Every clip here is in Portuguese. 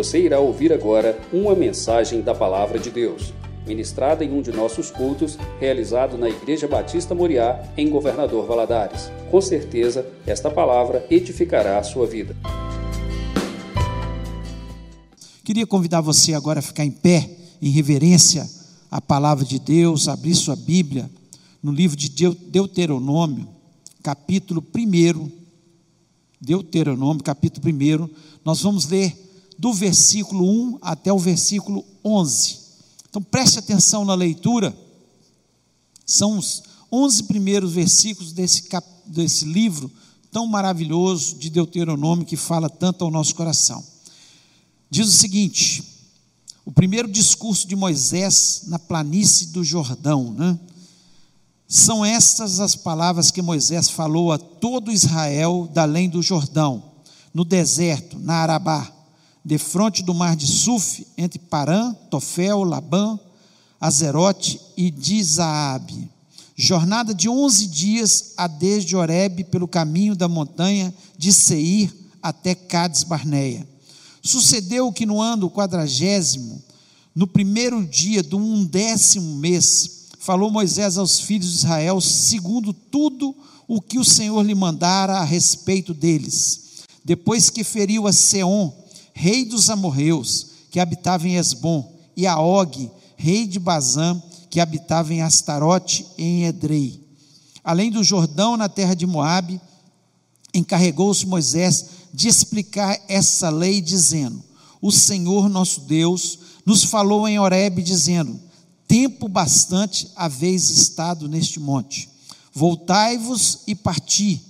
Você irá ouvir agora uma mensagem da Palavra de Deus, ministrada em um de nossos cultos, realizado na Igreja Batista Moriá, em Governador Valadares. Com certeza, esta palavra edificará a sua vida. Queria convidar você agora a ficar em pé, em reverência à palavra de Deus, abrir sua Bíblia no livro de Deuteronômio, capítulo 1. Deuteronômio, capítulo 1. Nós vamos ler do versículo 1 até o versículo 11. Então preste atenção na leitura. São os 11 primeiros versículos desse, cap, desse livro tão maravilhoso de Deuteronômio que fala tanto ao nosso coração. Diz o seguinte: o primeiro discurso de Moisés na planície do Jordão, né? São estas as palavras que Moisés falou a todo Israel da além do Jordão, no deserto, na Arabá, defronte do mar de Suf, entre Parã, Tofel, Labã, Azerote e Dizaabe. Jornada de onze dias a desde Oreb pelo caminho da montanha de Seir até Cades Barneia. Sucedeu que no ano quadragésimo, no primeiro dia do undécimo mês, falou Moisés aos filhos de Israel, segundo tudo o que o Senhor lhe mandara a respeito deles. Depois que feriu a Seom, rei dos amorreus, que habitava em Esbom, e a Og, rei de Bazã, que habitava em Astarote em Edrei. Além do Jordão, na terra de Moabe, encarregou-se Moisés de explicar essa lei, dizendo: O Senhor nosso Deus nos falou em Horebe, dizendo: tempo bastante haveis estado neste monte. Voltai-vos e parti,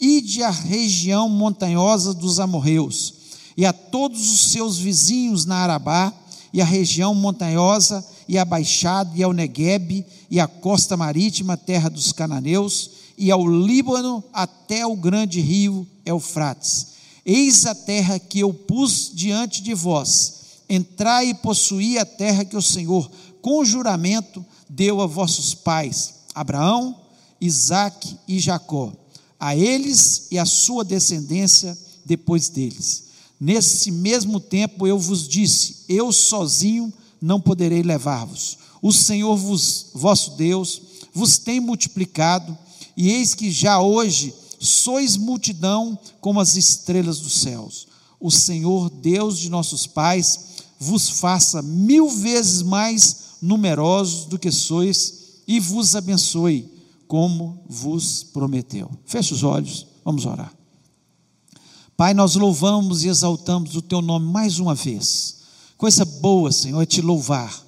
ide à região montanhosa dos amorreus, e a todos os seus vizinhos na Arabá, e a região montanhosa, e a baixada, e ao Neguebe, e a costa marítima, terra dos cananeus, e ao Líbano, até o grande rio Eufrates. Eis a terra que eu pus diante de vós. Entrai e possuí a terra que o Senhor com juramento deu a vossos pais, Abraão, Isaque e Jacó, a eles e a sua descendência depois deles. Nesse mesmo tempo eu vos disse: Eu sozinho não poderei levar-vos. O Senhor vos, vosso Deus vos tem multiplicado, e eis que já hoje sois multidão como as estrelas dos céus. O Senhor, Deus de nossos pais, vos faça mil vezes mais numerosos do que sois, e vos abençoe, como vos prometeu. Feche os olhos, vamos orar. Pai, nós louvamos e exaltamos o teu nome mais uma vez. Coisa boa, Senhor, é te louvar.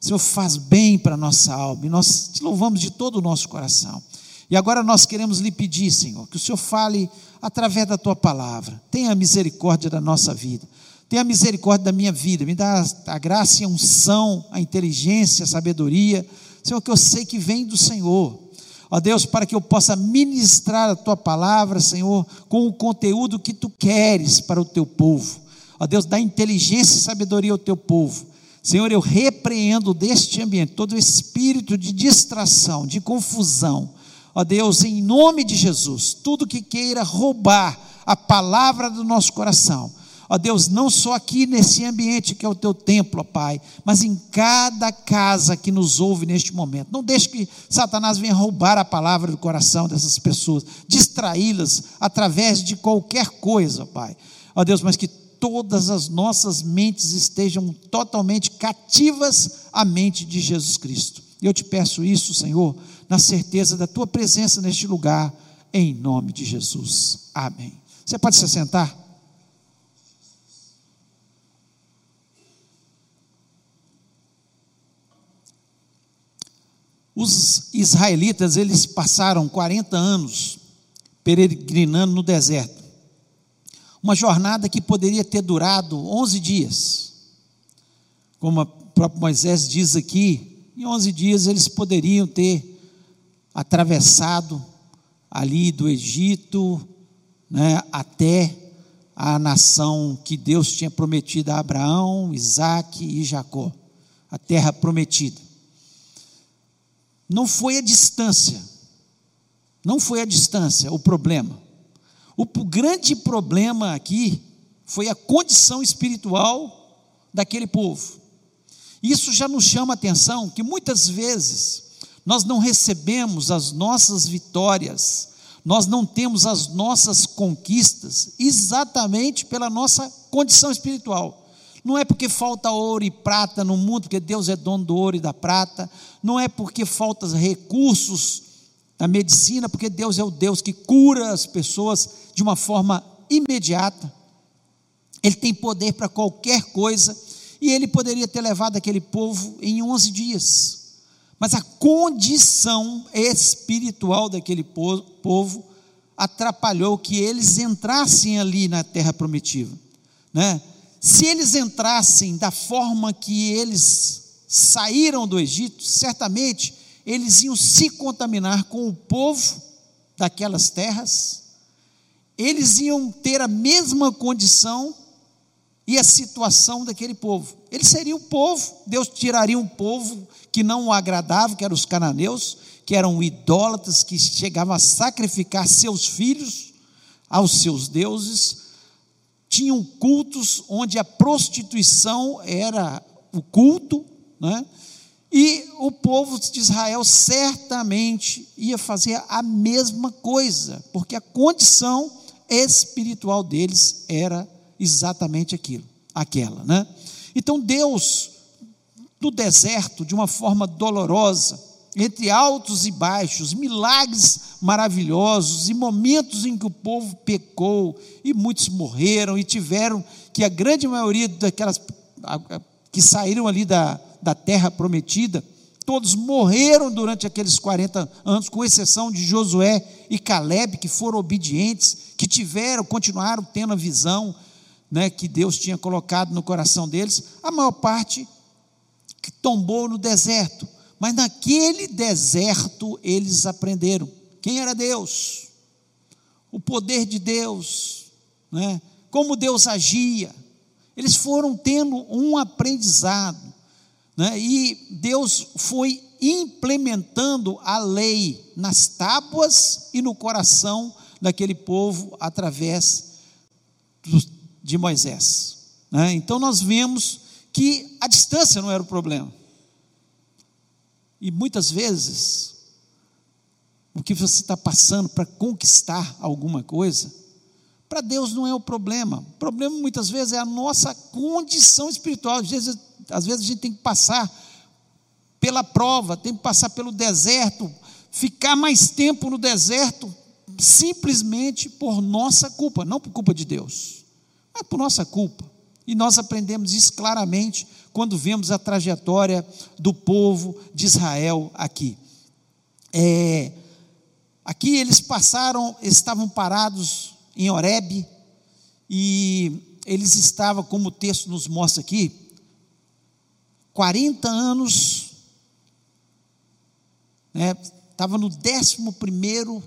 Senhor, faz bem para a nossa alma, e nós te louvamos de todo o nosso coração. E agora nós queremos lhe pedir, Senhor, que o Senhor fale através da tua palavra. Tenha misericórdia da nossa vida. Tenha misericórdia da minha vida, me dá a graça e a unção, a inteligência, a sabedoria, Senhor, que eu sei que vem do Senhor. Ó Deus, para que eu possa ministrar a tua palavra, Senhor, com o conteúdo que tu queres para o teu povo. Ó Deus, dá inteligência e sabedoria ao teu povo. Senhor, eu repreendo deste ambiente todo espírito de distração, de confusão. Ó Deus, em nome de Jesus, tudo que queira roubar a palavra do nosso coração, Ó Deus, não só aqui nesse ambiente que é o teu templo, ó Pai, mas em cada casa que nos ouve neste momento. Não deixe que Satanás venha roubar a palavra do coração dessas pessoas, distraí-las através de qualquer coisa, ó Pai. Ó Deus, mas que todas as nossas mentes estejam totalmente cativas à mente de Jesus Cristo. Eu te peço isso, Senhor, na certeza da tua presença neste lugar, em nome de Jesus. Amém. Você pode se sentar? Os israelitas, eles passaram 40 anos peregrinando no deserto. Uma jornada que poderia ter durado 11 dias. Como o próprio Moisés diz aqui, em 11 dias eles poderiam ter atravessado ali do Egito né, até a nação que Deus tinha prometido a Abraão, Isaac e Jacó, a terra prometida não foi a distância. Não foi a distância o problema. O grande problema aqui foi a condição espiritual daquele povo. Isso já nos chama a atenção que muitas vezes nós não recebemos as nossas vitórias, nós não temos as nossas conquistas exatamente pela nossa condição espiritual. Não é porque falta ouro e prata no mundo, porque Deus é dono do ouro e da prata, não é porque faltam recursos na medicina, porque Deus é o Deus que cura as pessoas de uma forma imediata. Ele tem poder para qualquer coisa e ele poderia ter levado aquele povo em 11 dias. Mas a condição espiritual daquele povo atrapalhou que eles entrassem ali na terra prometida, né? Se eles entrassem da forma que eles saíram do Egito, certamente eles iam se contaminar com o povo daquelas terras, eles iam ter a mesma condição e a situação daquele povo. Eles seriam o povo, Deus tiraria um povo que não o agradava, que eram os cananeus, que eram idólatras, que chegavam a sacrificar seus filhos aos seus deuses, tinham cultos onde a prostituição era o culto, né? E o povo de Israel certamente ia fazer a mesma coisa, porque a condição espiritual deles era exatamente aquilo, aquela, né? Então Deus, no deserto, de uma forma dolorosa, entre altos e baixos, milagres maravilhosos e momentos em que o povo pecou e muitos morreram e tiveram que a grande maioria daquelas que saíram ali da, da terra prometida, todos morreram durante aqueles 40 anos, com exceção de Josué e Caleb, que foram obedientes, que tiveram, continuaram tendo a visão, né, que Deus tinha colocado no coração deles, a maior parte que tombou no deserto. Mas naquele deserto eles aprenderam quem era Deus, o poder de Deus, né, como Deus agia. Eles foram tendo um aprendizado, né, e Deus foi implementando a lei nas tábuas e no coração daquele povo através de Moisés. Né? Então nós vemos que a distância não era o problema. E muitas vezes, o que você está passando para conquistar alguma coisa, para Deus não é o problema. O problema muitas vezes é a nossa condição espiritual. Às vezes, às vezes a gente tem que passar pela prova, tem que passar pelo deserto, ficar mais tempo no deserto, simplesmente por nossa culpa, não por culpa de Deus é por nossa culpa. E nós aprendemos isso claramente quando vemos a trajetória do povo de Israel aqui. É, aqui eles passaram, estavam parados em Horebe, e eles estavam, como o texto nos mostra aqui, 40 anos, né, estava no 11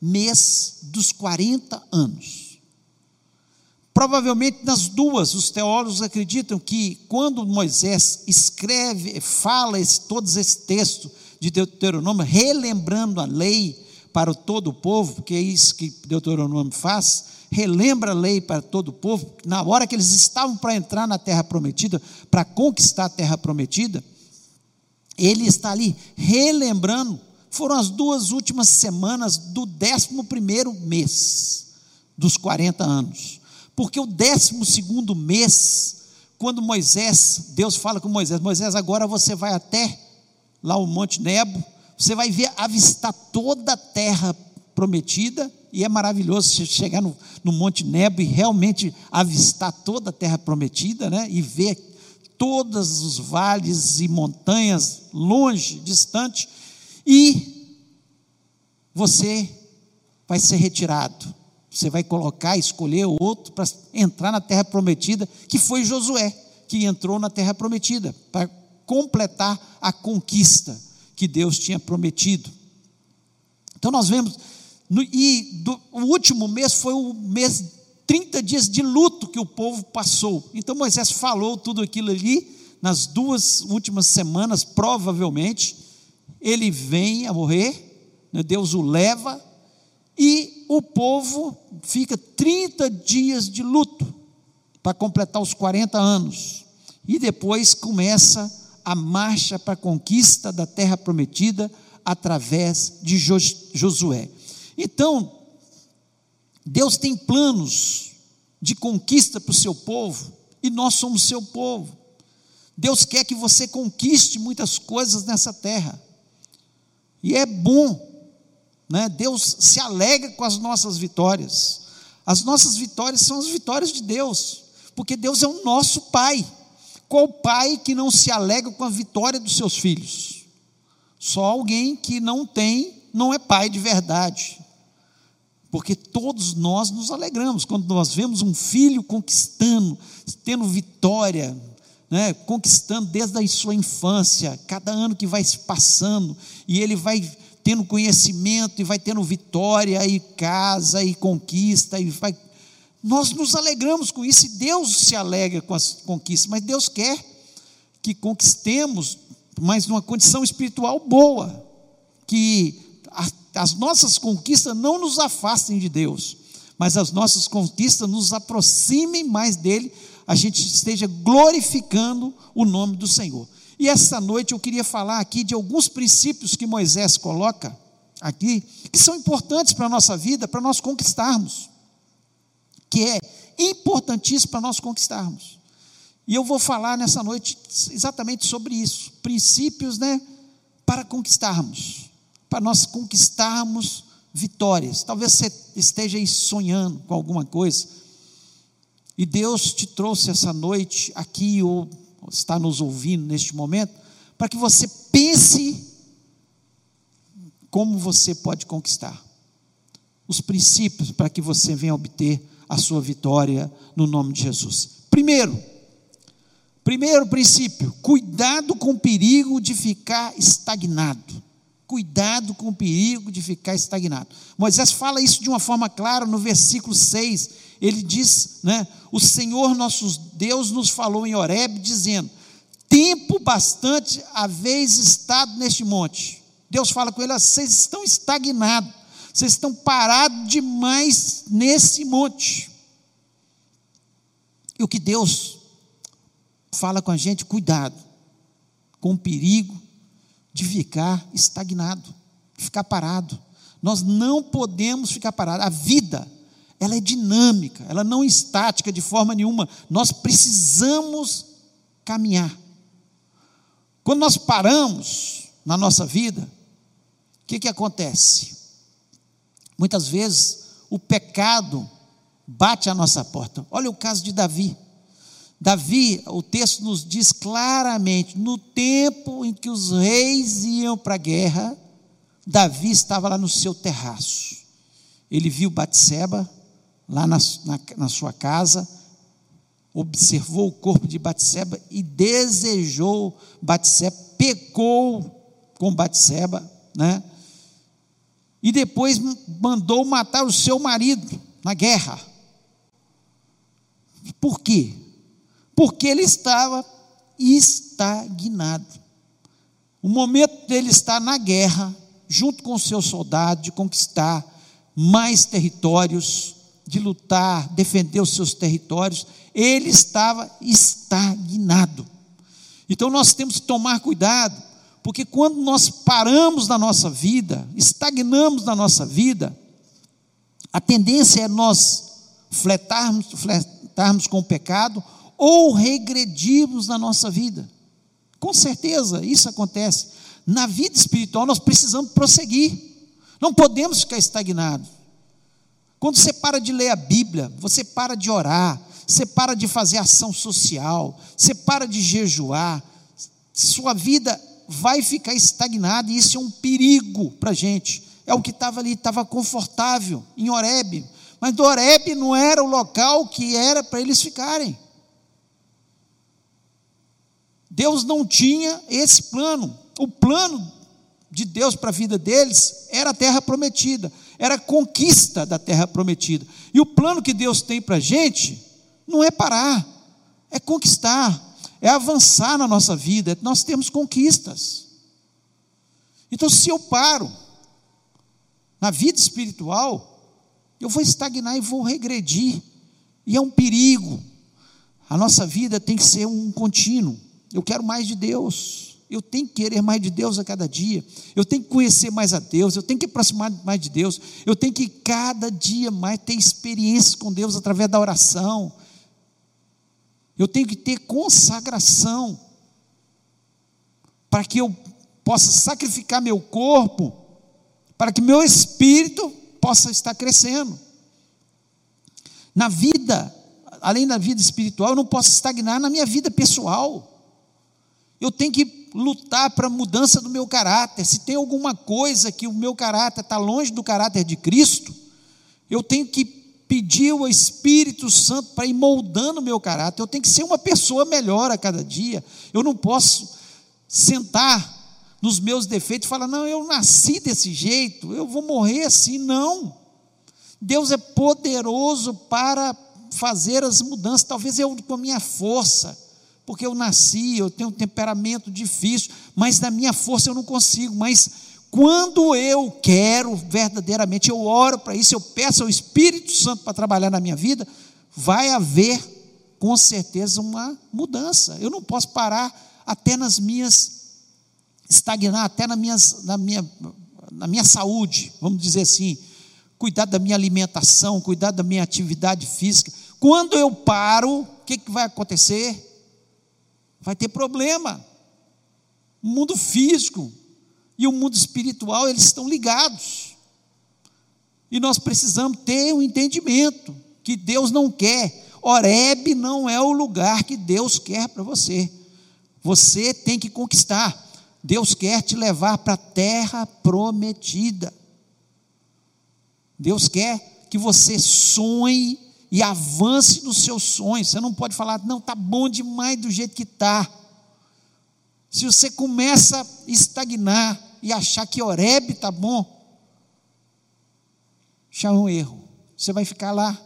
mês dos 40 anos. Provavelmente nas duas, os teólogos acreditam que quando Moisés escreve, fala esse, todos esse texto de Deuteronômio, relembrando a lei para todo o povo, porque é isso que Deuteronômio faz, relembra a lei para todo o povo, na hora que eles estavam para entrar na terra prometida, para conquistar a terra prometida, ele está ali relembrando, foram as duas últimas semanas do 11 primeiro mês dos 40 anos. Porque o décimo segundo mês, quando Moisés, Deus fala com Moisés, Moisés, agora você vai até lá o Monte Nebo, você vai ver, avistar toda a terra prometida, e é maravilhoso chegar no, no Monte Nebo e realmente avistar toda a terra prometida, né? E ver todos os vales e montanhas longe, distante, e você vai ser retirado você vai colocar, escolher outro para entrar na terra prometida, que foi Josué, que entrou na terra prometida, para completar a conquista que Deus tinha prometido. Então nós vemos, no, e do, o último mês foi o mês, 30 dias de luto que o povo passou. Então Moisés falou tudo aquilo ali, nas duas últimas semanas, provavelmente, ele vem a morrer, né, Deus o leva, e o povo fica 30 dias de luto para completar os 40 anos. E depois começa a marcha para a conquista da terra prometida através de Josué. Então, Deus tem planos de conquista para o seu povo e nós somos seu povo. Deus quer que você conquiste muitas coisas nessa terra. E é bom, né? Deus se alegra com as nossas vitórias. As nossas vitórias são as vitórias de Deus, porque Deus é o nosso Pai. Qual pai que não se alegra com a vitória dos seus filhos? Só alguém que não tem, não é pai de verdade. Porque todos nós nos alegramos quando nós vemos um filho conquistando, tendo vitória, né, conquistando desde a sua infância, cada ano que vai se passando, e ele vai tendo conhecimento, e vai tendo vitória, e casa, e conquista, e vai nós nos alegramos com isso e Deus se alegra com as conquistas, mas Deus quer que conquistemos, mas numa condição espiritual boa, que as nossas conquistas não nos afastem de Deus, mas as nossas conquistas nos aproximem mais dele, a gente esteja glorificando o nome do Senhor. E esta noite eu queria falar aqui de alguns princípios que Moisés coloca aqui, que são importantes para a nossa vida, para nós conquistarmos que é importantíssimo para nós conquistarmos. E eu vou falar nessa noite exatamente sobre isso, princípios, né, para conquistarmos, para nós conquistarmos vitórias. Talvez você esteja aí sonhando com alguma coisa, e Deus te trouxe essa noite aqui, ou está nos ouvindo neste momento, para que você pense como você pode conquistar. Os princípios para que você venha obter a sua vitória no nome de Jesus. Primeiro, primeiro princípio, cuidado com o perigo de ficar estagnado. Cuidado com o perigo de ficar estagnado. Moisés fala isso de uma forma clara no versículo 6. Ele diz, né, o Senhor nosso Deus nos falou em Horeb dizendo: "Tempo bastante haveis estado neste monte". Deus fala com ele: "Vocês estão estagnados vocês estão parados demais nesse monte. E o que Deus fala com a gente, cuidado com o perigo de ficar estagnado, de ficar parado. Nós não podemos ficar parados. A vida, ela é dinâmica, ela não é estática de forma nenhuma. Nós precisamos caminhar. Quando nós paramos na nossa vida, o que, que acontece? Muitas vezes o pecado bate à nossa porta. Olha o caso de Davi. Davi, o texto nos diz claramente: no tempo em que os reis iam para a guerra, Davi estava lá no seu terraço. Ele viu Batseba lá na, na, na sua casa, observou o corpo de Batseba e desejou Batseba, pecou com Batseba, né? e depois mandou matar o seu marido na guerra. Por quê? Porque ele estava estagnado. O momento dele estar na guerra, junto com os seus soldados, de conquistar mais territórios, de lutar, defender os seus territórios, ele estava estagnado. Então nós temos que tomar cuidado porque quando nós paramos na nossa vida, estagnamos na nossa vida, a tendência é nós fletarmos, fletarmos com o pecado ou regredirmos na nossa vida. Com certeza, isso acontece. Na vida espiritual, nós precisamos prosseguir. Não podemos ficar estagnados. Quando você para de ler a Bíblia, você para de orar, você para de fazer ação social, você para de jejuar, sua vida vai ficar estagnado, e isso é um perigo para a gente. É o que estava ali, estava confortável em Horeb, mas do Horeb não era o local que era para eles ficarem. Deus não tinha esse plano. O plano de Deus para a vida deles era a terra prometida, era a conquista da terra prometida. E o plano que Deus tem para a gente não é parar, é conquistar, é avançar na nossa vida, nós temos conquistas. Então, se eu paro na vida espiritual, eu vou estagnar e vou regredir, e é um perigo. A nossa vida tem que ser um contínuo. Eu quero mais de Deus. Eu tenho que querer mais de Deus a cada dia. Eu tenho que conhecer mais a Deus. Eu tenho que aproximar mais de Deus. Eu tenho que cada dia mais ter experiência com Deus através da oração. Eu tenho que ter consagração para que eu possa sacrificar meu corpo, para que meu espírito possa estar crescendo. Na vida, além da vida espiritual, eu não posso estagnar na minha vida pessoal. Eu tenho que lutar para a mudança do meu caráter. Se tem alguma coisa que o meu caráter está longe do caráter de Cristo, eu tenho que pedir ao Espírito Santo para ir moldando o meu caráter. Eu tenho que ser uma pessoa melhor a cada dia. Eu não posso sentar nos meus defeitos e falar: não, eu nasci desse jeito, eu vou morrer assim. Não. Deus é poderoso para fazer as mudanças. Talvez eu, com a minha força, porque eu nasci, eu tenho um temperamento difícil, mas na minha força eu não consigo. Mas quando eu quero verdadeiramente, eu oro para isso, eu peço ao Espírito Santo para trabalhar na minha vida, vai haver com certeza uma mudança. Eu não posso parar até nas minhas, estagnar até nas minhas, na, minha, na minha saúde, vamos dizer assim, cuidar da minha alimentação, cuidar da minha atividade física. Quando eu paro, o que, que vai acontecer? Vai ter problema. O mundo físico e o mundo espiritual, eles estão ligados. E nós precisamos ter um entendimento que Deus não quer. Oreb não é o lugar que Deus quer para você. Você tem que conquistar. Deus quer te levar para a terra prometida. Deus quer que você sonhe e avance nos seus sonhos. Você não pode falar, não, está bom demais do jeito que está. Se você começa a estagnar e achar que Oreb está bom, já é um erro. Você vai ficar lá.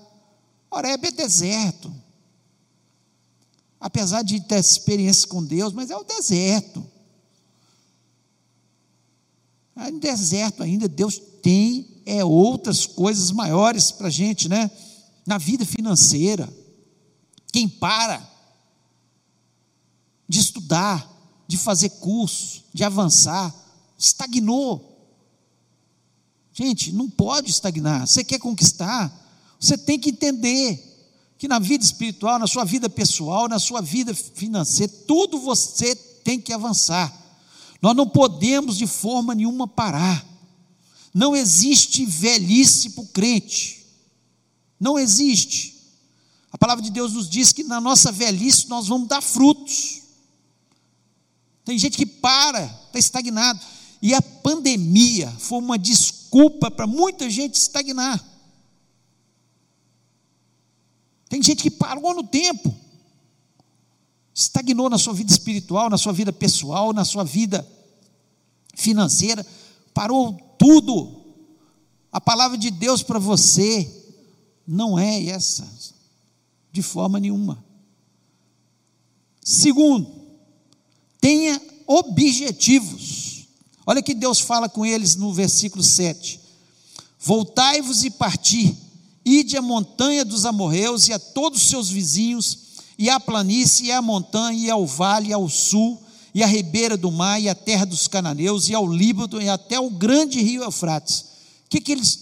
Oreb é deserto. Apesar de ter experiência com Deus, mas é o deserto. É deserto ainda, Deus tem é outras coisas maiores para a gente, né? Na vida financeira. Quem para de estudar, de fazer curso, de avançar, estagnou. Gente, não pode estagnar. Você quer conquistar, você tem que entender que na vida espiritual, na sua vida pessoal, na sua vida financeira, tudo você tem que avançar. Nós não podemos de forma nenhuma parar. Não existe velhice para o crente. Não existe. A palavra de Deus nos diz que na nossa velhice nós vamos dar frutos. Tem gente que para, está estagnado. E a pandemia foi uma desculpa para muita gente estagnar. Tem gente que parou no tempo, estagnou na sua vida espiritual, na sua vida pessoal, na sua vida financeira, parou tudo. A palavra de Deus para você não é essa, de forma nenhuma. Segundo, tenha objetivos. Olha que Deus fala com eles no versículo 7. Voltai-vos e parti, ide à montanha dos amorreus e a todos os seus vizinhos, e à planície, e à montanha, e ao vale, e ao sul, e à ribeira do mar, e à terra dos cananeus, e ao Líbano, e até o grande rio Eufrates. O que, que eles,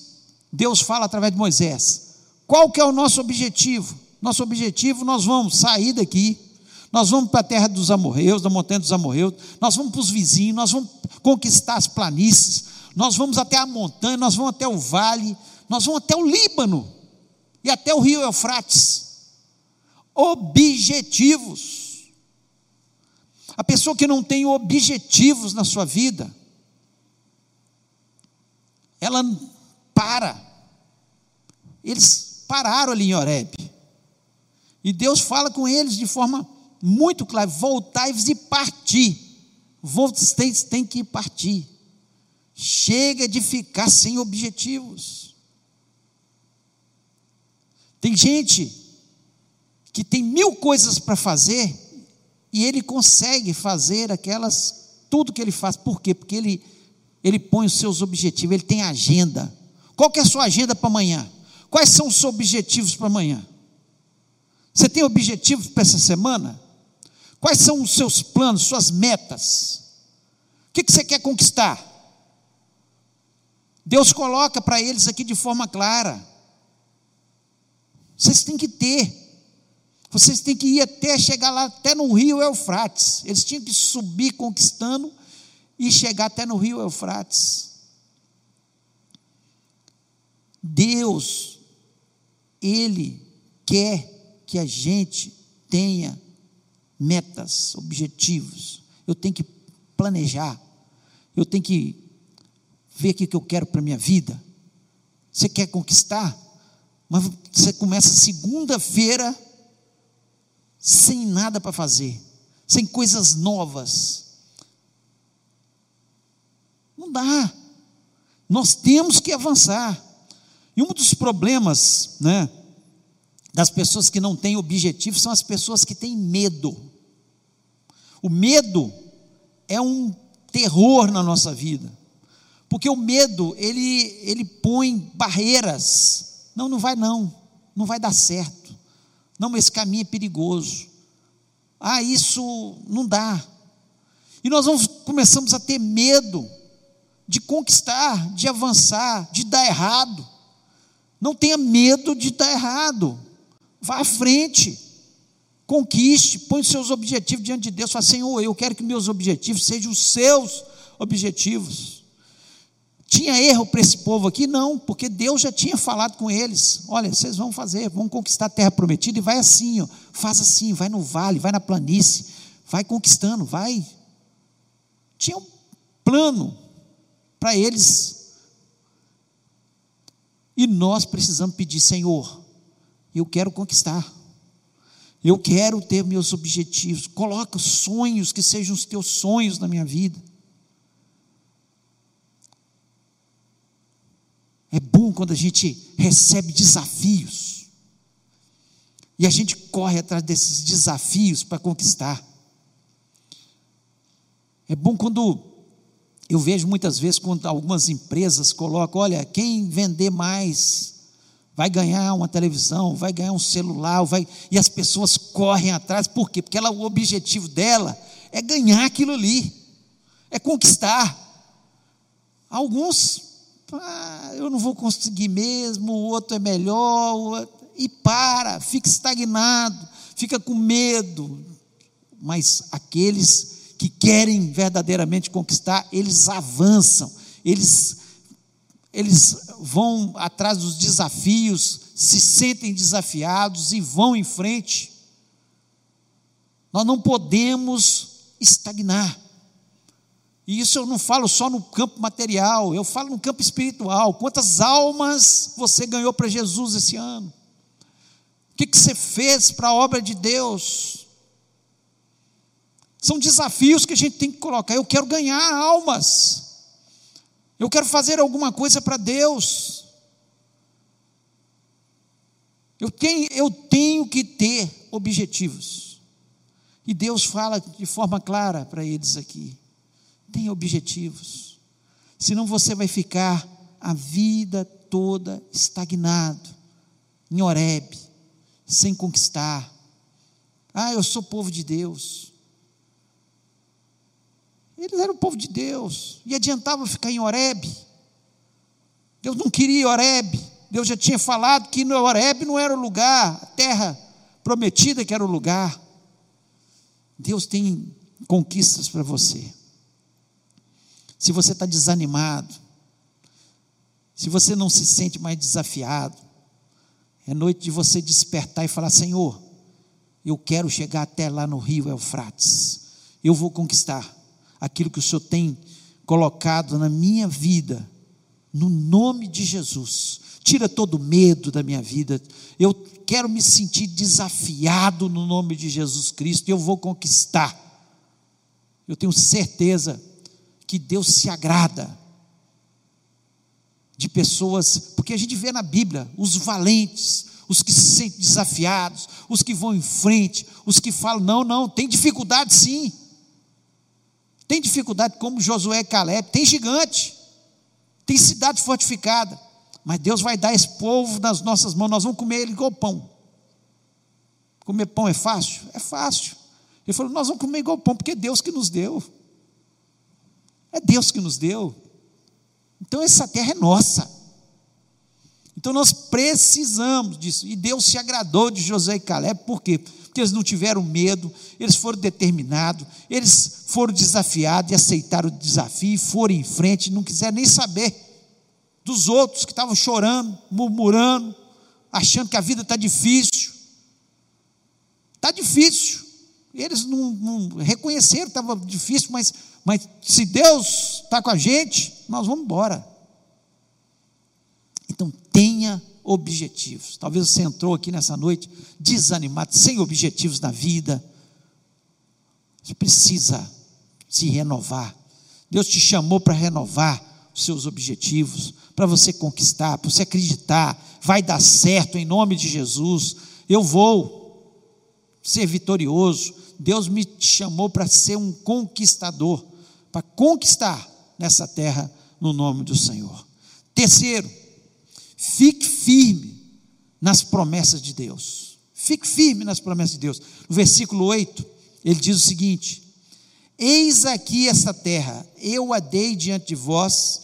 Deus fala através de Moisés? Qual que é o nosso objetivo? Nosso objetivo, nós vamos sair daqui, nós vamos para a terra dos amorreus, da montanha dos amorreus, nós vamos para os vizinhos, nós vamos conquistar as planícies, nós vamos até a montanha, nós vamos até o vale, nós vamos até o Líbano e até o rio Eufrates. Objetivos. A pessoa que não tem objetivos na sua vida, ela para. Eles pararam ali em Horeb. E Deus fala com eles de forma muito clara: voltai-vos e partir. Vocês têm que partir. Chega de ficar sem objetivos. Tem gente que tem mil coisas para fazer e ele consegue fazer aquelas, tudo que ele faz. Por quê? Porque ele, ele põe os seus objetivos, ele tem agenda. Qual que é a sua agenda para amanhã? Quais são os seus objetivos para amanhã? Você tem objetivos para essa semana? Quais são os seus planos, suas metas? O que, que você quer conquistar? Deus coloca para eles aqui de forma clara. Vocês têm que ter. Vocês têm que ir até chegar lá, até no rio Eufrates. Eles tinham que subir conquistando e chegar até no rio Eufrates. Deus, Ele quer que a gente tenha metas, objetivos. Eu tenho que planejar. Eu tenho que ver o que eu quero para a minha vida. Você quer conquistar? Mas você começa segunda-feira sem nada para fazer, sem coisas novas. Não dá. Nós temos que avançar. E um dos problemas, né, das pessoas que não têm objetivo são as pessoas que têm medo. O medo é um terror na nossa vida. Porque o medo, ele ele põe barreiras. Não, não vai não. Não vai dar certo. Não, esse caminho é perigoso. Ah, isso não dá. E nós vamos, começamos a ter medo de conquistar, de avançar, de dar errado. Não tenha medo de dar errado. Vá à frente. Conquiste, põe os seus objetivos diante de Deus. Fala, Senhor, eu quero que meus objetivos sejam os seus objetivos. Tinha erro para esse povo aqui? Não, porque Deus já tinha falado com eles: olha, vocês vão fazer, vão conquistar a terra prometida e vai assim, ó, faz assim, vai no vale, vai na planície, vai conquistando, vai. Tinha um plano para eles. E nós precisamos pedir, Senhor, eu quero conquistar. Eu quero ter meus objetivos. Coloca sonhos que sejam os teus sonhos na minha vida. É bom quando a gente recebe desafios. E a gente corre atrás desses desafios para conquistar. É bom quando eu vejo muitas vezes quando algumas empresas colocam, olha, quem vender mais vai ganhar uma televisão, vai ganhar um celular, vai... e as pessoas correm atrás, por quê? Porque ela, o objetivo dela é ganhar aquilo ali, é conquistar. Alguns ah, eu não vou conseguir mesmo, o outro é melhor, outro... e para, fica estagnado, fica com medo. Mas aqueles que querem verdadeiramente conquistar, eles avançam, eles, eles vão atrás dos desafios, se sentem desafiados e vão em frente. Nós não podemos estagnar. E isso eu não falo só no campo material, eu falo no campo espiritual. Quantas almas você ganhou para Jesus esse ano? O que, que você fez para a obra de Deus? São desafios que a gente tem que colocar. Eu quero ganhar almas. Eu quero fazer alguma coisa para Deus. Eu tenho, eu tenho que ter objetivos. E Deus fala de forma clara para eles aqui. Tenha objetivos. Senão você vai ficar a vida toda estagnado, em Horebe, sem conquistar. Ah, eu sou povo de Deus. Eles eram o povo de Deus. E adiantava ficar em Horebe. Deus não queria Horebe. Deus já tinha falado que no Horebe não era o lugar, a terra prometida que era o lugar. Deus tem conquistas para você se você está desanimado, se você não se sente mais desafiado, é noite de você despertar e falar: Senhor, eu quero chegar até lá no rio Eufrates, eu vou conquistar aquilo que o Senhor tem colocado na minha vida, no nome de Jesus. Tira todo medo da minha vida. Eu quero me sentir desafiado no nome de Jesus Cristo. Eu vou conquistar. Eu tenho certeza que Deus se agrada de pessoas, porque a gente vê na Bíblia os valentes, os que se sentem desafiados, os que vão em frente, os que falam: não, não, tem dificuldade sim. Tem dificuldade como Josué e Caleb, tem gigante, tem cidade fortificada, mas Deus vai dar esse povo nas nossas mãos, nós vamos comer ele igual pão. Comer pão é fácil? É fácil. Ele falou: Nós vamos comer igual pão, porque é Deus que nos deu. É Deus que nos deu. Então essa terra é nossa. Então nós precisamos disso. E Deus se agradou de José e Caleb, por quê? Porque eles não tiveram medo, eles foram determinados, eles foram desafiados e aceitaram o desafio, e foram em frente, não quiseram nem saber dos outros que estavam chorando, murmurando, achando que a vida está difícil. Está difícil. Eles não, não reconheceram que estava difícil, mas, mas se Deus está com a gente, nós vamos embora. Então tenha objetivos. Talvez você entrou aqui nessa noite desanimado, sem objetivos na vida. Você precisa se renovar. Deus te chamou para renovar os seus objetivos, para você conquistar, para você acreditar, vai dar certo em nome de Jesus. Eu vou ser vitorioso. Deus me chamou para ser um conquistador, para conquistar nessa terra no nome do Senhor. Terceiro, fique firme nas promessas de Deus. Fique firme nas promessas de Deus. No versículo 8, ele diz o seguinte: Eis aqui esta terra, eu a dei diante de vós,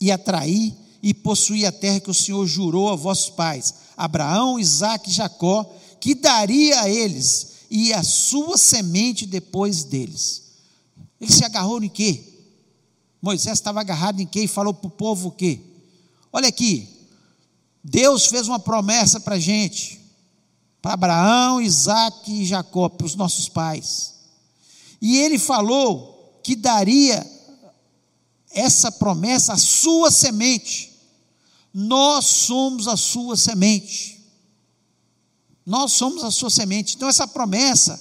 e atraí e possuí a terra que o Senhor jurou a vossos pais, Abraão, Isaque e Jacó, que daria a eles e a sua semente depois deles. Ele se agarrou em quê? Moisés estava agarrado em quê? E falou para o povo o quê? Olha aqui, Deus fez uma promessa para a gente, para Abraão, Isaac e Jacó, para os nossos pais. E ele falou que daria essa promessa à sua semente. Nós somos a sua semente. Nós somos a sua semente. Então, essa promessa,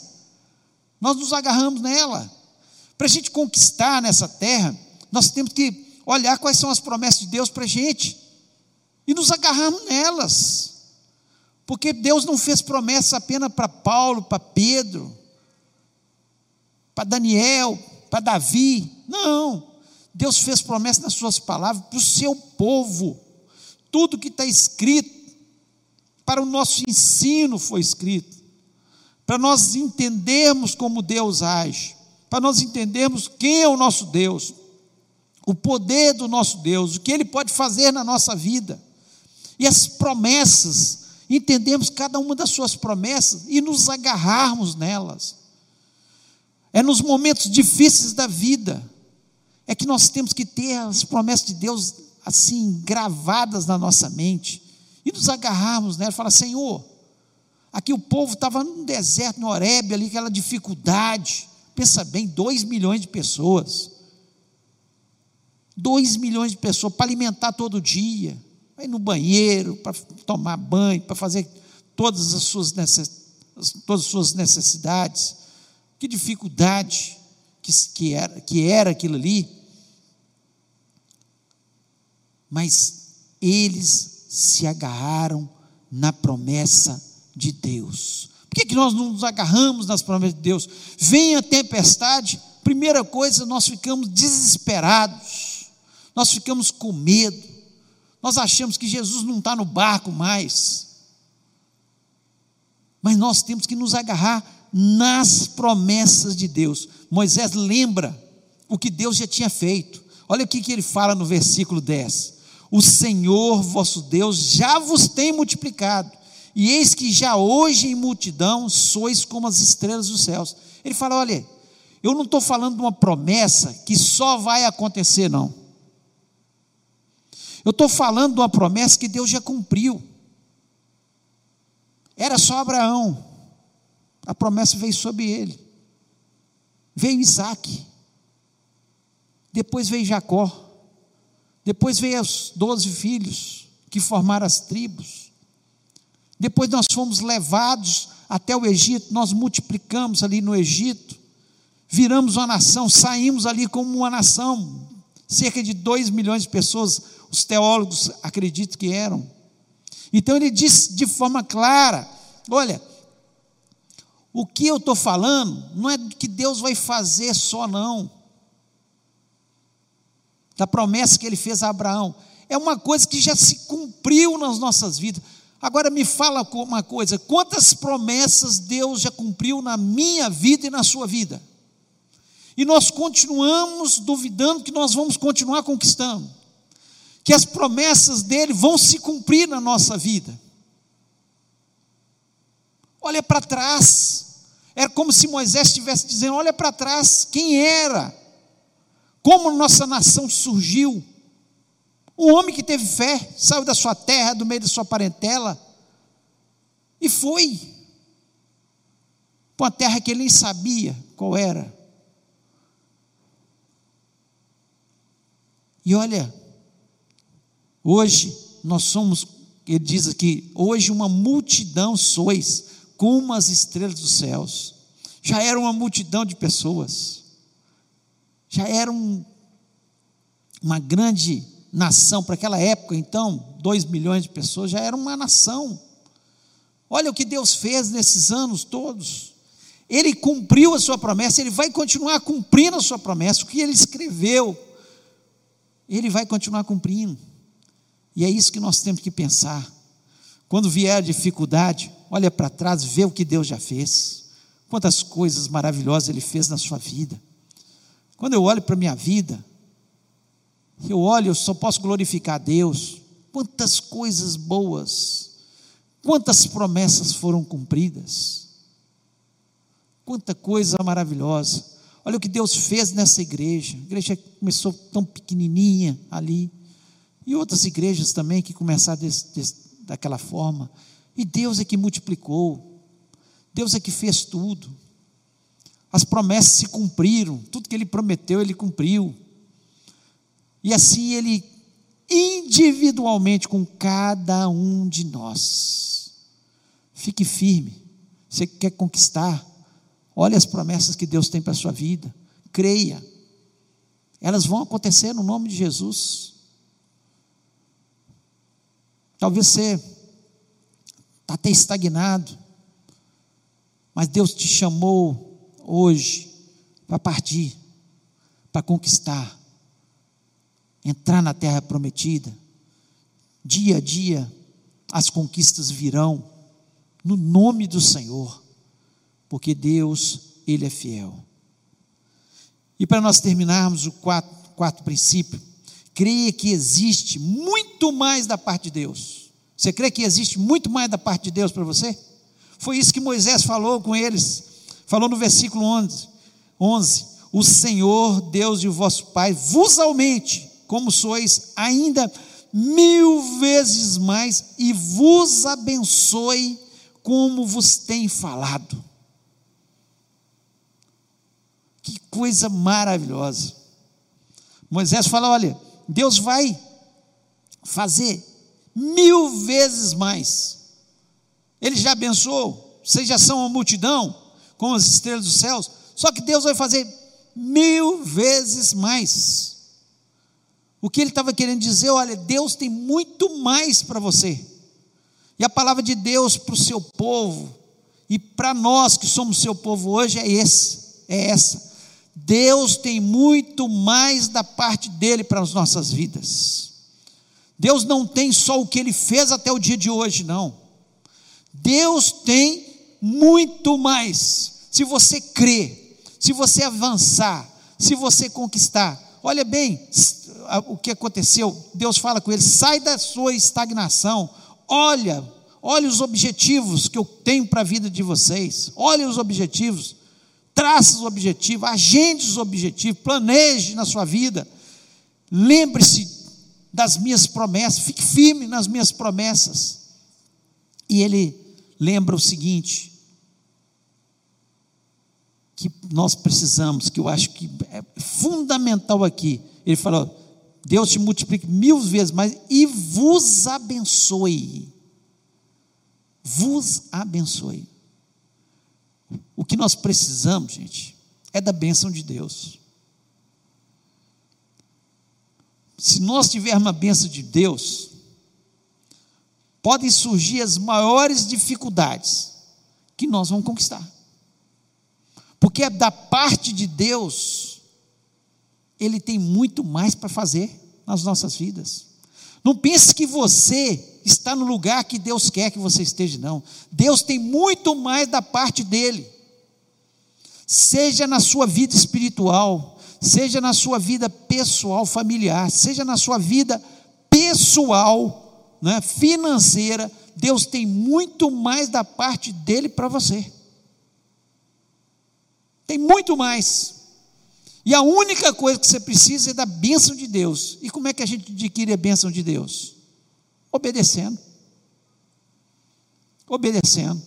nós nos agarramos nela. Para a gente conquistar nessa terra, nós temos que olhar quais são as promessas de Deus para a gente e nos agarrarmos nelas. Porque Deus não fez promessa apenas para Paulo, para Pedro, para Daniel, para Davi. Não. Deus fez promessa nas suas palavras para o seu povo. Tudo que está escrito para o nosso ensino foi escrito, para nós entendermos como Deus age, para nós entendermos quem é o nosso Deus, o poder do nosso Deus, o que Ele pode fazer na nossa vida, e as promessas, entendemos cada uma das suas promessas e nos agarrarmos nelas. É nos momentos difíceis da vida, é que nós temos que ter as promessas de Deus assim gravadas na nossa mente e nos agarrarmos nela e falar: Senhor, aqui o povo estava num deserto, no Horebe, ali, aquela dificuldade. Pensa bem, dois milhões de pessoas. Dois milhões de pessoas para alimentar todo dia, para ir no banheiro, para tomar banho, para fazer todas as suas, todas as suas necessidades. Que dificuldade que, que, era, que era aquilo ali. Mas eles se agarraram na promessa de Deus. Por que, que nós não nos agarramos nas promessas de Deus? Vem a tempestade, primeira coisa, nós ficamos desesperados, nós ficamos com medo, nós achamos que Jesus não está no barco mais. Mas nós temos que nos agarrar nas promessas de Deus. Moisés lembra o que Deus já tinha feito. Olha o que ele fala no versículo 10 o Senhor vosso Deus já vos tem multiplicado, e eis que já hoje em multidão sois como as estrelas dos céus. Ele fala: olha, eu não estou falando de uma promessa que só vai acontecer, não. Eu estou falando de uma promessa que Deus já cumpriu. Era só Abraão, a promessa veio sobre ele. Veio Isaac, depois veio Jacó. Depois veio os doze filhos que formaram as tribos. Depois nós fomos levados até o Egito, nós multiplicamos ali no Egito, viramos uma nação, saímos ali como uma nação, cerca de dois milhões de pessoas, os teólogos acreditam que eram. Então ele disse de forma clara: olha, o que eu estou falando não é que Deus vai fazer só, não da promessa que ele fez a Abraão. É uma coisa que já se cumpriu nas nossas vidas. Agora me fala uma coisa: quantas promessas Deus já cumpriu na minha vida e na sua vida? E nós continuamos duvidando que nós vamos continuar conquistando, que as promessas dele vão se cumprir na nossa vida. Olha para trás, era como se Moisés estivesse dizendo: olha para trás, quem era, como nossa nação surgiu. Um homem que teve fé, saiu da sua terra, do meio da sua parentela, e foi para uma terra que ele nem sabia qual era. E olha, hoje nós somos, ele diz aqui, hoje uma multidão sois, como as estrelas dos céus. Já era uma multidão de pessoas, já era um, uma grande nação, para aquela época, então, dois milhões de pessoas, já era uma nação. Olha o que Deus fez nesses anos todos. Ele cumpriu a sua promessa, ele vai continuar cumprindo a sua promessa, o que ele escreveu ele vai continuar cumprindo. E é isso que nós temos que pensar. Quando vier a dificuldade, olha para trás, vê o que Deus já fez. Quantas coisas maravilhosas Ele fez na sua vida. Quando eu olho para a minha vida, eu olho, eu só posso glorificar a Deus. Quantas coisas boas, quantas promessas foram cumpridas, quanta coisa maravilhosa. Olha o que Deus fez nessa igreja. A igreja começou tão pequenininha ali. E outras igrejas também que começaram desse, desse, daquela forma. E Deus é que multiplicou. Deus é que fez tudo. As promessas se cumpriram. Tudo que Ele prometeu, Ele cumpriu. E assim Ele, individualmente, com cada um de nós. Fique firme. Você quer conquistar Olhe as promessas que Deus tem para a sua vida. Creia. Elas vão acontecer no nome de Jesus. Talvez você está até estagnado, mas Deus te chamou hoje para partir, para conquistar, entrar na terra prometida. Dia a dia as conquistas virão, no nome do Senhor porque Deus, Ele é fiel. E para nós terminarmos o quarto, quarto princípio, creia que existe muito mais da parte de Deus. Você crê que existe muito mais da parte de Deus para você? Foi isso que Moisés falou com eles, falou no versículo 11: 11 O Senhor, Deus de vosso Pai, vos aumente, como sois, ainda mil vezes mais, e vos abençoe, como vos tem falado. Que coisa maravilhosa. Moisés fala: olha, Deus vai fazer mil vezes mais. Ele já abençoou, vocês já são uma multidão, como as estrelas dos céus, só que Deus vai fazer mil vezes mais. O que ele estava querendo dizer, olha, Deus tem muito mais para você. E a palavra de Deus para o seu povo, e para nós que somos seu povo hoje, é esse, é essa. Deus tem muito mais da parte dele para as nossas vidas. Deus não tem só o que ele fez até o dia de hoje, não. Deus tem muito mais. Se você crer, se você avançar, se você conquistar. Olha bem o que aconteceu. Deus fala com ele: sai da sua estagnação. Olha, olha os objetivos que eu tenho para a vida de vocês. Olha os objetivos trace os objetivos, agende os objetivos, planeje na sua vida. Lembre-se das minhas promessas, fique firme nas minhas promessas. E ele lembra o seguinte: que nós precisamos, que eu acho que é fundamental aqui. Ele falou: Deus te multiplique mil vezes mais e vos abençoe. Vos abençoe. O que nós precisamos, gente, é da bênção de Deus. Se nós tivermos a bênção de Deus, podem surgir as maiores dificuldades que nós vamos conquistar. Porque é da parte de Deus, Ele tem muito mais para fazer nas nossas vidas. Não pense que você está no lugar que Deus quer que você esteja, não. Deus tem muito mais da parte dele. Seja na sua vida espiritual, seja na sua vida pessoal, familiar, seja na sua vida pessoal, né, financeira, Deus tem muito mais da parte dele para você. Tem muito mais. E a única coisa que você precisa é da bênção de Deus. E como é que a gente adquire a bênção de Deus? Obedecendo. Obedecendo.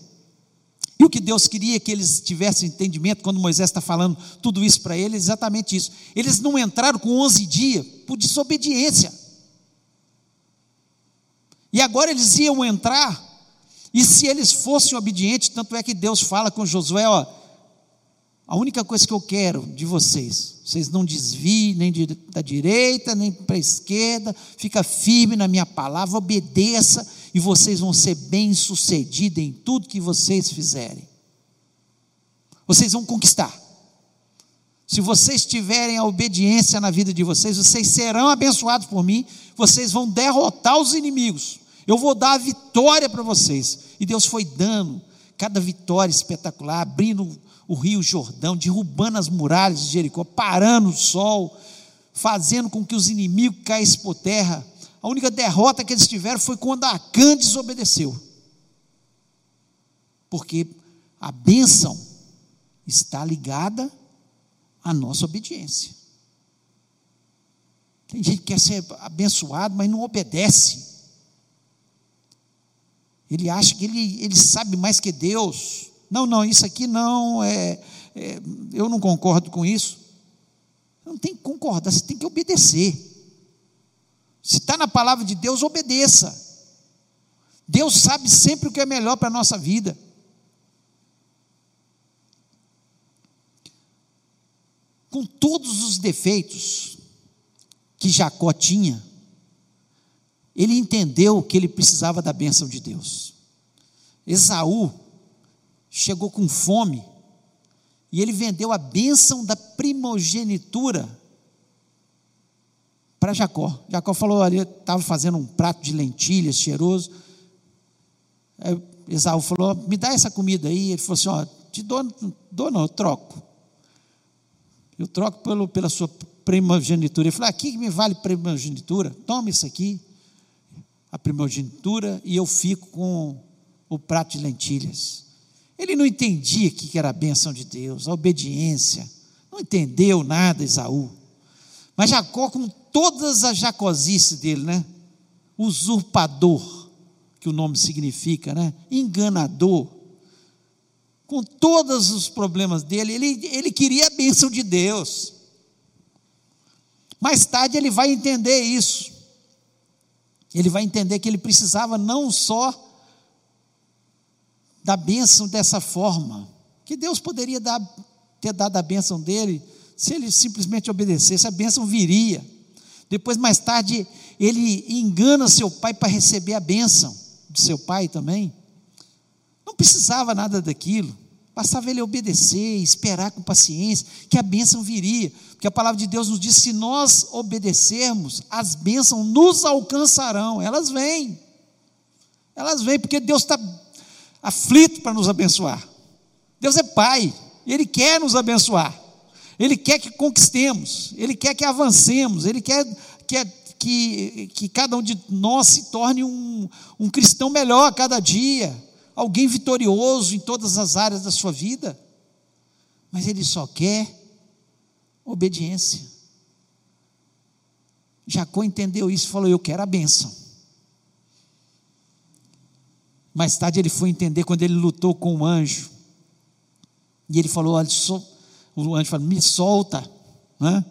E o que Deus queria que eles tivessem entendimento, quando Moisés está falando tudo isso para eles, exatamente isso. Eles não entraram com 11 dias por desobediência. E agora eles iam entrar, e se eles fossem obedientes, tanto é que Deus fala com Josué: ó, a única coisa que eu quero de vocês, vocês não desviem nem da direita, nem para a esquerda, fica firme na minha palavra, obedeça, e vocês vão ser bem-sucedidos em tudo que vocês fizerem. Vocês vão conquistar. Se vocês tiverem a obediência na vida de vocês, vocês serão abençoados por mim, vocês vão derrotar os inimigos. Eu vou dar a vitória para vocês. E Deus foi dando cada vitória espetacular, abrindo o rio Jordão, derrubando as muralhas de Jericó, parando o sol, fazendo com que os inimigos caíssem por terra. A única derrota que eles tiveram foi quando Acã desobedeceu. Porque a bênção está ligada à nossa obediência. Tem gente que quer ser abençoado, mas não obedece. Ele acha que ele, ele sabe mais que Deus. Não, não, isso aqui não, é, é, eu não concordo com isso. Não tem que concordar, você tem que obedecer. Se está na palavra de Deus, obedeça. Deus sabe sempre o que é melhor para a nossa vida. Com todos os defeitos que Jacó tinha, ele entendeu que ele precisava da bênção de Deus. Esaú chegou com fome e ele vendeu a bênção da primogenitura para Jacó. Jacó falou ali, estava fazendo um prato de lentilhas cheiroso. Esaú falou: Me dá essa comida aí. Ele falou assim: Ó, te dou, dou não, eu troco. Eu troco pelo, pela sua primogenitura. Ele falou: Aqui que me vale primogenitura, toma isso aqui, a primogenitura, e eu fico com o prato de lentilhas. Ele não entendia o que era a bênção de Deus, a obediência. Não entendeu nada, Esaú. Mas Jacó, com todas as jacosices dele, né? Usurpador, que o nome significa, né? Enganador. Com todos os problemas dele, ele, ele queria a bênção de Deus. Mais tarde ele vai entender isso. Ele vai entender que ele precisava não só da bênção dessa forma, que Deus poderia dar, ter dado a bênção dele, se ele simplesmente obedecesse, a bênção viria. Depois, mais tarde, ele engana seu pai para receber a bênção de seu pai também. Não precisava nada daquilo, bastava ele obedecer, esperar com paciência, que a bênção viria, porque a palavra de Deus nos diz: se nós obedecermos, as bênçãos nos alcançarão, elas vêm, elas vêm, porque Deus está aflito para nos abençoar. Deus é Pai, e Ele quer nos abençoar. Ele quer que conquistemos, Ele quer que avancemos, Ele quer, quer que, que cada um de nós se torne um, um cristão melhor a cada dia, alguém vitorioso em todas as áreas da sua vida. Mas Ele só quer obediência. Jacó entendeu isso e falou: Eu quero a bênção. Mais tarde ele foi entender quando ele lutou com o anjo. E ele falou: Olha, o anjo falou: Me solta. Né?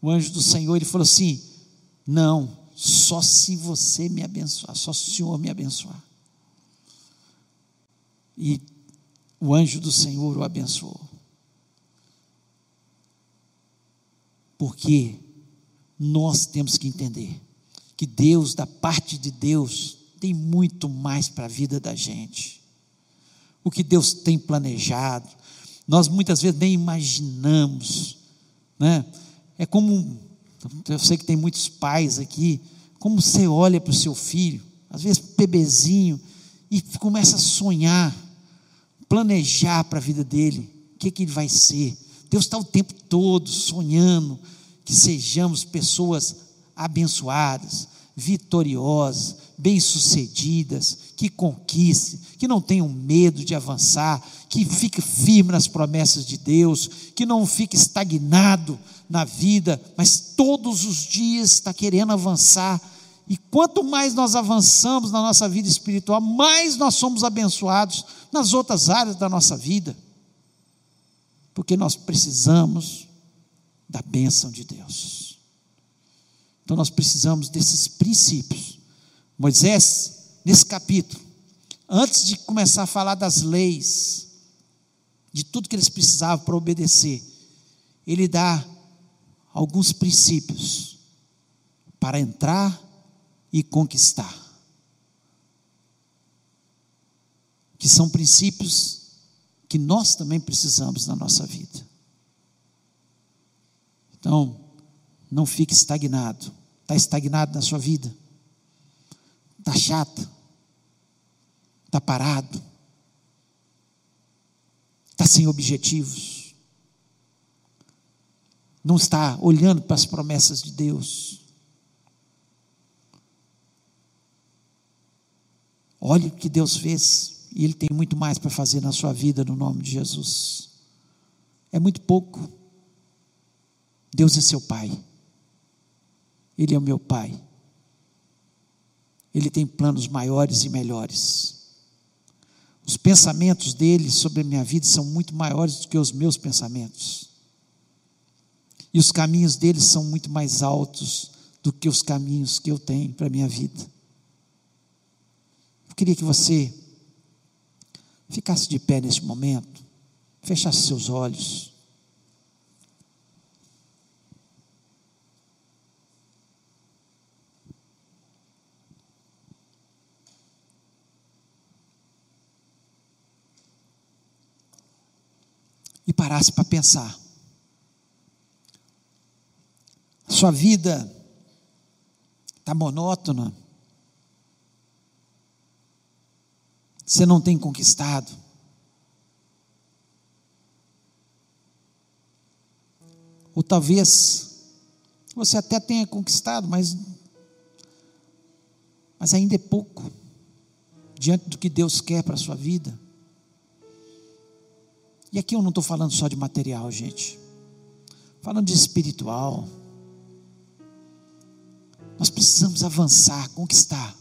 O anjo do Senhor, ele falou assim: Não, só se você me abençoar, só se o Senhor me abençoar. E o anjo do Senhor o abençoou. Porque nós temos que entender que Deus, da parte de Deus, tem muito mais para a vida da gente. O que Deus tem planejado, nós muitas vezes nem imaginamos, né? É como, eu sei que tem muitos pais aqui, Como você olha para o seu filho, às vezes bebezinho, e começa a sonhar, planejar para a vida dele, o que, que ele vai ser. Deus está o tempo todo sonhando que sejamos pessoas abençoadas, vitoriosas, bem-sucedidas, que conquistem, que não tenham medo de avançar, que fique firme nas promessas de Deus, que não fique estagnado na vida, mas todos os dias está querendo avançar. E quanto mais nós avançamos na nossa vida espiritual, mais nós somos abençoados nas outras áreas da nossa vida. Porque nós precisamos da bênção de Deus. Então nós precisamos desses princípios. Moisés, nesse capítulo, antes de começar a falar das leis, de tudo que eles precisavam para obedecer, ele dá alguns princípios para entrar e conquistar. Que são princípios que nós também precisamos na nossa vida. Então, não fique estagnado. Está estagnado na sua vida? Está chato? Está parado? Está sem objetivos? Não está olhando para as promessas de Deus? Olhe o que Deus fez, e Ele tem muito mais para fazer na sua vida, no nome de Jesus. É muito pouco. Deus é seu Pai. Ele é o meu Pai. Ele tem planos maiores e melhores. Os pensamentos dele sobre a minha vida são muito maiores do que os meus pensamentos. E os caminhos dele são muito mais altos do que os caminhos que eu tenho para a minha vida. Eu queria que você ficasse de pé neste momento, fechasse seus olhos. E parasse para pensar. Sua vida está monótona. Você não tem conquistado. Ou talvez você até tenha conquistado, mas, mas ainda é pouco diante do que Deus quer para a sua vida. E aqui eu não estou falando só de material, gente. Falando de espiritual. Nós precisamos avançar, conquistar.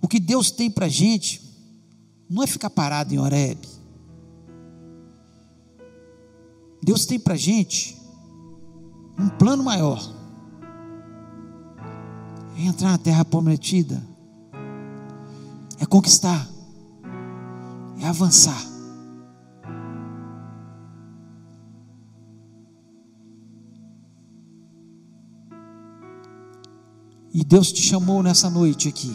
O que Deus tem para a gente não é ficar parado em Horeb. Deus tem para a gente um plano maior. É entrar na terra prometida. É conquistar. É avançar. E Deus te chamou nessa noite aqui.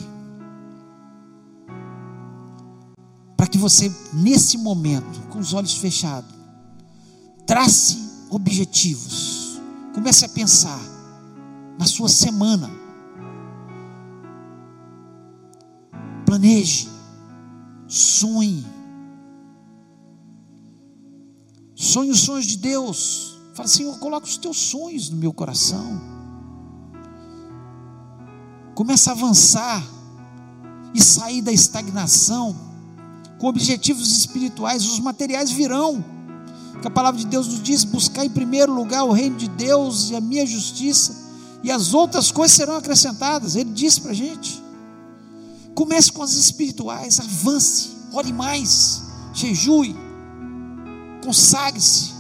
Para que você, nesse momento, com os olhos fechados, trace objetivos. Comece a pensar na sua semana. Planeje, sonhe. Sonhe os sonhos de Deus. Fala, Senhor, coloca os teus sonhos no meu coração. Começa a avançar e sair da estagnação com objetivos espirituais, os materiais virão. Que a palavra de Deus nos diz: buscar em primeiro lugar o reino de Deus e a minha justiça, e as outras coisas serão acrescentadas. Ele disse para a gente. Comece com as espirituais, avance, ore mais, jejue, consagre-se,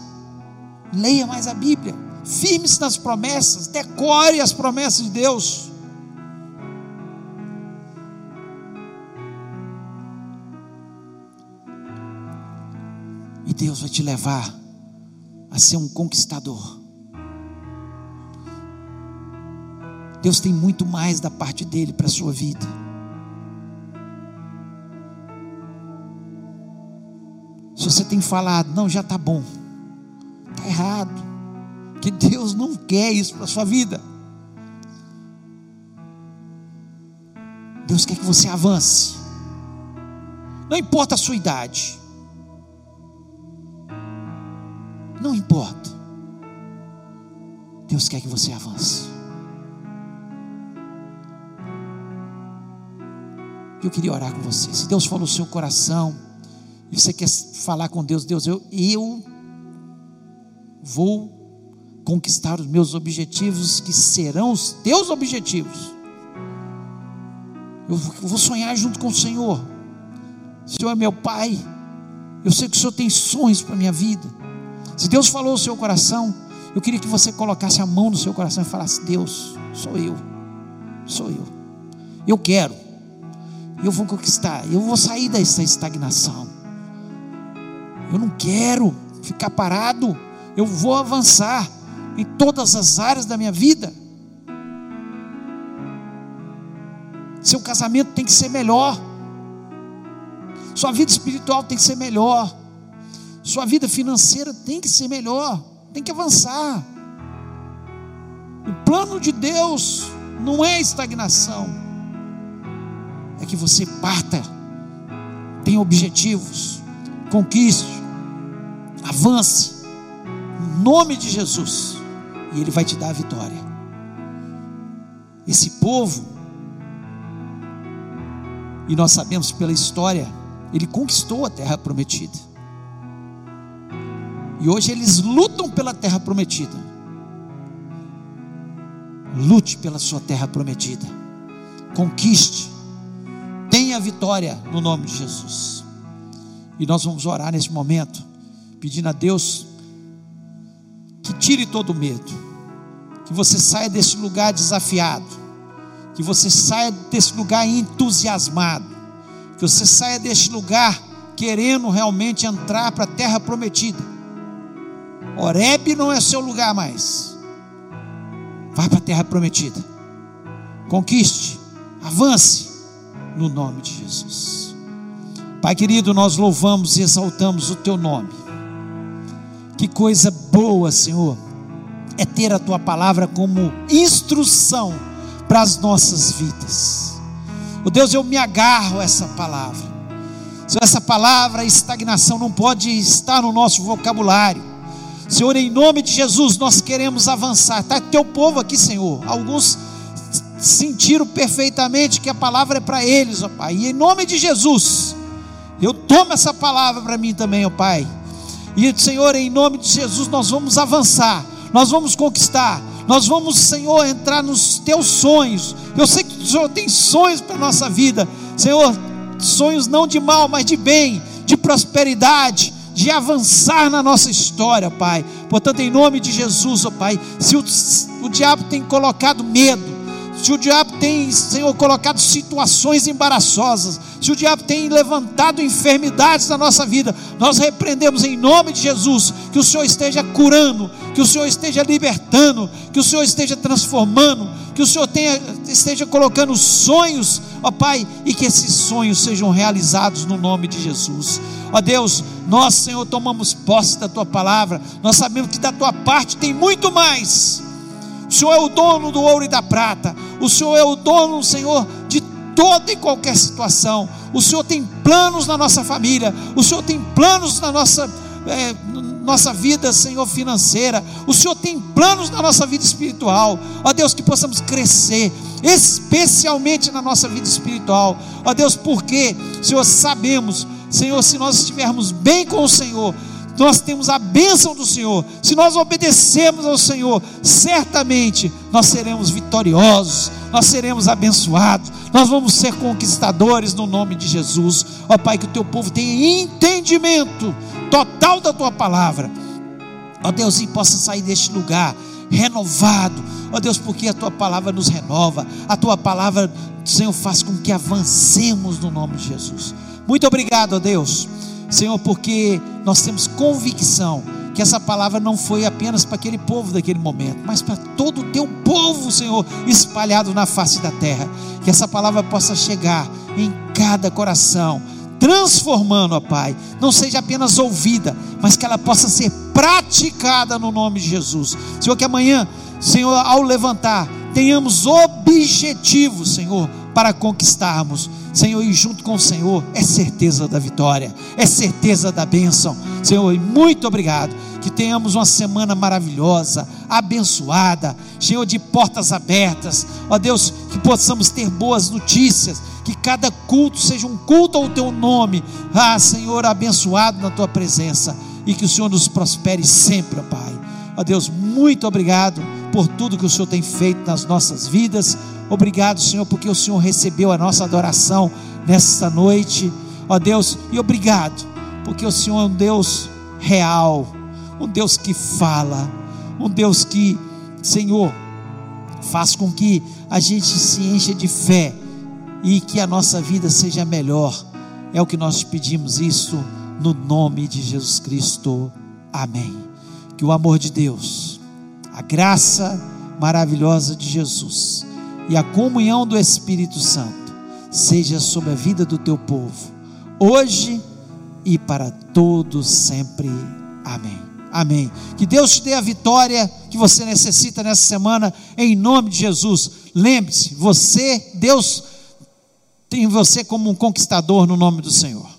leia mais a Bíblia, firme-se nas promessas, decore as promessas de Deus. Deus vai te levar a ser um conquistador. Deus tem muito mais da parte dele para a sua vida. Se você tem falado, não, já está bom, está errado, que Deus não quer isso para a sua vida. Deus quer que você avance. Não importa a sua idade. Não importa. Deus quer que você avance. Eu queria orar com você. Se Deus falou no seu coração, e você quer falar com Deus, Deus, eu, eu vou conquistar os meus objetivos, que serão os teus objetivos. Eu vou sonhar junto com o Senhor. O Senhor é meu Pai. Eu sei que o Senhor tem sonhos para a minha vida. Se Deus falou no seu coração, eu queria que você colocasse a mão no seu coração e falasse: Deus, sou eu. Sou eu. Eu quero. Eu vou conquistar. Eu vou sair dessa estagnação. Eu não quero ficar parado. Eu vou avançar em todas as áreas da minha vida. Seu casamento tem que ser melhor. Sua vida espiritual tem que ser melhor. Sua vida financeira tem que ser melhor. Tem que avançar. O plano de Deus não é estagnação. É que você parta, tenha objetivos, conquiste, avance, em nome de Jesus, e Ele vai te dar a vitória. Esse povo, e nós sabemos pela história, ele conquistou a terra prometida. E hoje eles lutam pela terra prometida. Lute pela sua terra prometida. Conquiste. Tenha vitória no nome de Jesus. E nós vamos orar nesse momento, pedindo a Deus que tire todo o medo. Que você saia desse lugar desafiado. Que você saia desse lugar entusiasmado. Que você saia deste lugar querendo realmente entrar para a terra prometida Oreb não é seu lugar mais. Vá para a terra prometida. Conquiste, avance no nome de Jesus. Pai querido, nós louvamos e exaltamos o teu nome. Que coisa boa, Senhor, é ter a tua palavra como instrução para as nossas vidas. O oh, Deus, eu me agarro a essa palavra. Senhor, essa palavra, estagnação não pode estar no nosso vocabulário. Senhor, em nome de Jesus, nós queremos avançar. Está teu povo aqui, Senhor. Alguns sentiram perfeitamente que a palavra é para eles, ó Pai. E em nome de Jesus, eu tomo essa palavra para mim também, ó Pai. E, Senhor, em nome de Jesus, nós vamos avançar, nós vamos conquistar, nós vamos, Senhor, entrar nos teus sonhos. Eu sei que o Senhor tem sonhos para a nossa vida, Senhor, sonhos não de mal, mas de bem, de prosperidade de avançar na nossa história, Pai. Portanto, em nome de Jesus, ó Pai, se o, o diabo tem colocado medo, se o diabo tem, Senhor, colocado situações embaraçosas, se o diabo tem levantado enfermidades na nossa vida, nós repreendemos em nome de Jesus que o Senhor esteja curando, que o Senhor esteja libertando, que o Senhor esteja transformando, que o Senhor tenha, esteja colocando sonhos, ó Pai, e que esses sonhos sejam realizados no nome de Jesus. Ó Deus, nós, Senhor, tomamos posse da tua palavra, nós sabemos que da tua parte tem muito mais. O Senhor é o dono do ouro e da prata, o Senhor é o dono, Senhor, de toda e qualquer situação. O Senhor tem planos na nossa família, o Senhor tem planos na nossa, é, nossa vida, Senhor, financeira. O Senhor tem planos na nossa vida espiritual. Ó Deus, que possamos crescer, especialmente na nossa vida espiritual. Ó Deus, porque, Senhor, sabemos Senhor, se nós estivermos bem com o Senhor, nós temos a bênção do Senhor. Se nós obedecemos ao Senhor, certamente nós seremos vitoriosos, nós seremos abençoados, nós vamos ser conquistadores no nome de Jesus. Ó Pai, que o teu povo tenha entendimento total da tua palavra. Ó Deus, e possa sair deste lugar renovado. Ó Deus, porque a tua palavra nos renova, a tua palavra, Senhor, faz com que avancemos no nome de Jesus. Muito obrigado a Deus, Senhor, porque nós temos convicção que essa palavra não foi apenas para aquele povo daquele momento, mas para todo o teu povo, Senhor, espalhado na face da terra. Que essa palavra possa chegar em cada coração, transformando, ó Pai, não seja apenas ouvida, mas que ela possa ser praticada no nome de Jesus. Senhor, que amanhã, Senhor, ao levantar, tenhamos objetivos, Senhor, para conquistarmos. Senhor, e junto com o Senhor é certeza da vitória, é certeza da bênção. Senhor, e muito obrigado. Que tenhamos uma semana maravilhosa, abençoada, Senhor, de portas abertas. Ó Deus, que possamos ter boas notícias, que cada culto seja um culto ao teu nome. Ah, Senhor, abençoado na tua presença e que o Senhor nos prospere sempre, ó Pai. Ó Deus, muito obrigado por tudo que o Senhor tem feito nas nossas vidas. Obrigado, Senhor, porque o Senhor recebeu a nossa adoração nesta noite. Ó Deus, e obrigado, porque o Senhor é um Deus real, um Deus que fala, um Deus que, Senhor, faz com que a gente se encha de fé e que a nossa vida seja melhor. É o que nós pedimos isso no nome de Jesus Cristo. Amém que o amor de Deus, a graça maravilhosa de Jesus e a comunhão do Espírito Santo seja sobre a vida do teu povo, hoje e para todos sempre. Amém. Amém. Que Deus te dê a vitória que você necessita nessa semana, em nome de Jesus. Lembre-se, você, Deus tem você como um conquistador no nome do Senhor.